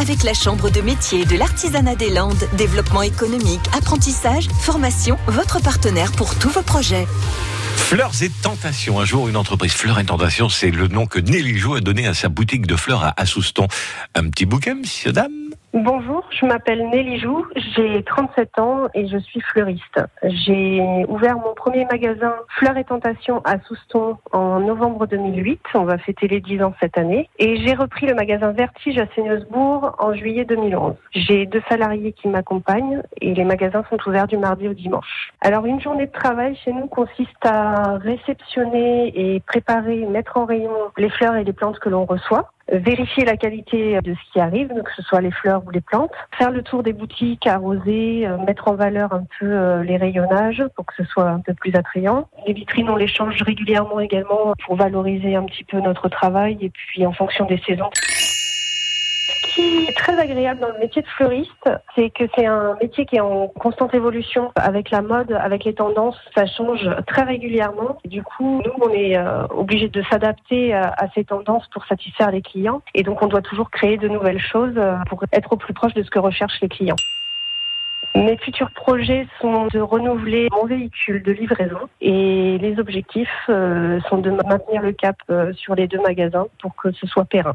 avec la Chambre de métier de l'artisanat des Landes. Développement économique, apprentissage, formation, votre partenaire pour tous vos projets. Fleurs et Tentations. Un jour, une entreprise Fleurs et Tentations, c'est le nom que Nelly Jou a donné à sa boutique de fleurs à Assouston. Un petit bouquet, monsieur, dame Bonjour, je m'appelle Nelly Jou, j'ai 37 ans et je suis fleuriste. J'ai ouvert mon premier magasin Fleurs et Tentations à Souston en novembre 2008. On va fêter les 10 ans cette année. Et j'ai repris le magasin Vertige à Seigneusbourg en juillet 2011. J'ai deux salariés qui m'accompagnent et les magasins sont ouverts du mardi au dimanche. Alors une journée de travail chez nous consiste à réceptionner et préparer, mettre en rayon les fleurs et les plantes que l'on reçoit vérifier la qualité de ce qui arrive, que ce soit les fleurs ou les plantes, faire le tour des boutiques, arroser, euh, mettre en valeur un peu euh, les rayonnages pour que ce soit un peu plus attrayant. Les vitrines, on les change régulièrement également pour valoriser un petit peu notre travail et puis en fonction des saisons qui est très agréable dans le métier de fleuriste, c'est que c'est un métier qui est en constante évolution avec la mode, avec les tendances, ça change très régulièrement. du coup, nous, on est euh, obligé de s'adapter à, à, ces tendances pour satisfaire les clients. Et donc, on doit toujours créer de nouvelles choses euh, pour être au plus proche de ce que recherchent les clients. Mes futurs projets sont de renouveler mon véhicule de livraison et les objectifs euh, sont de maintenir le cap sur les deux magasins pour que ce soit périn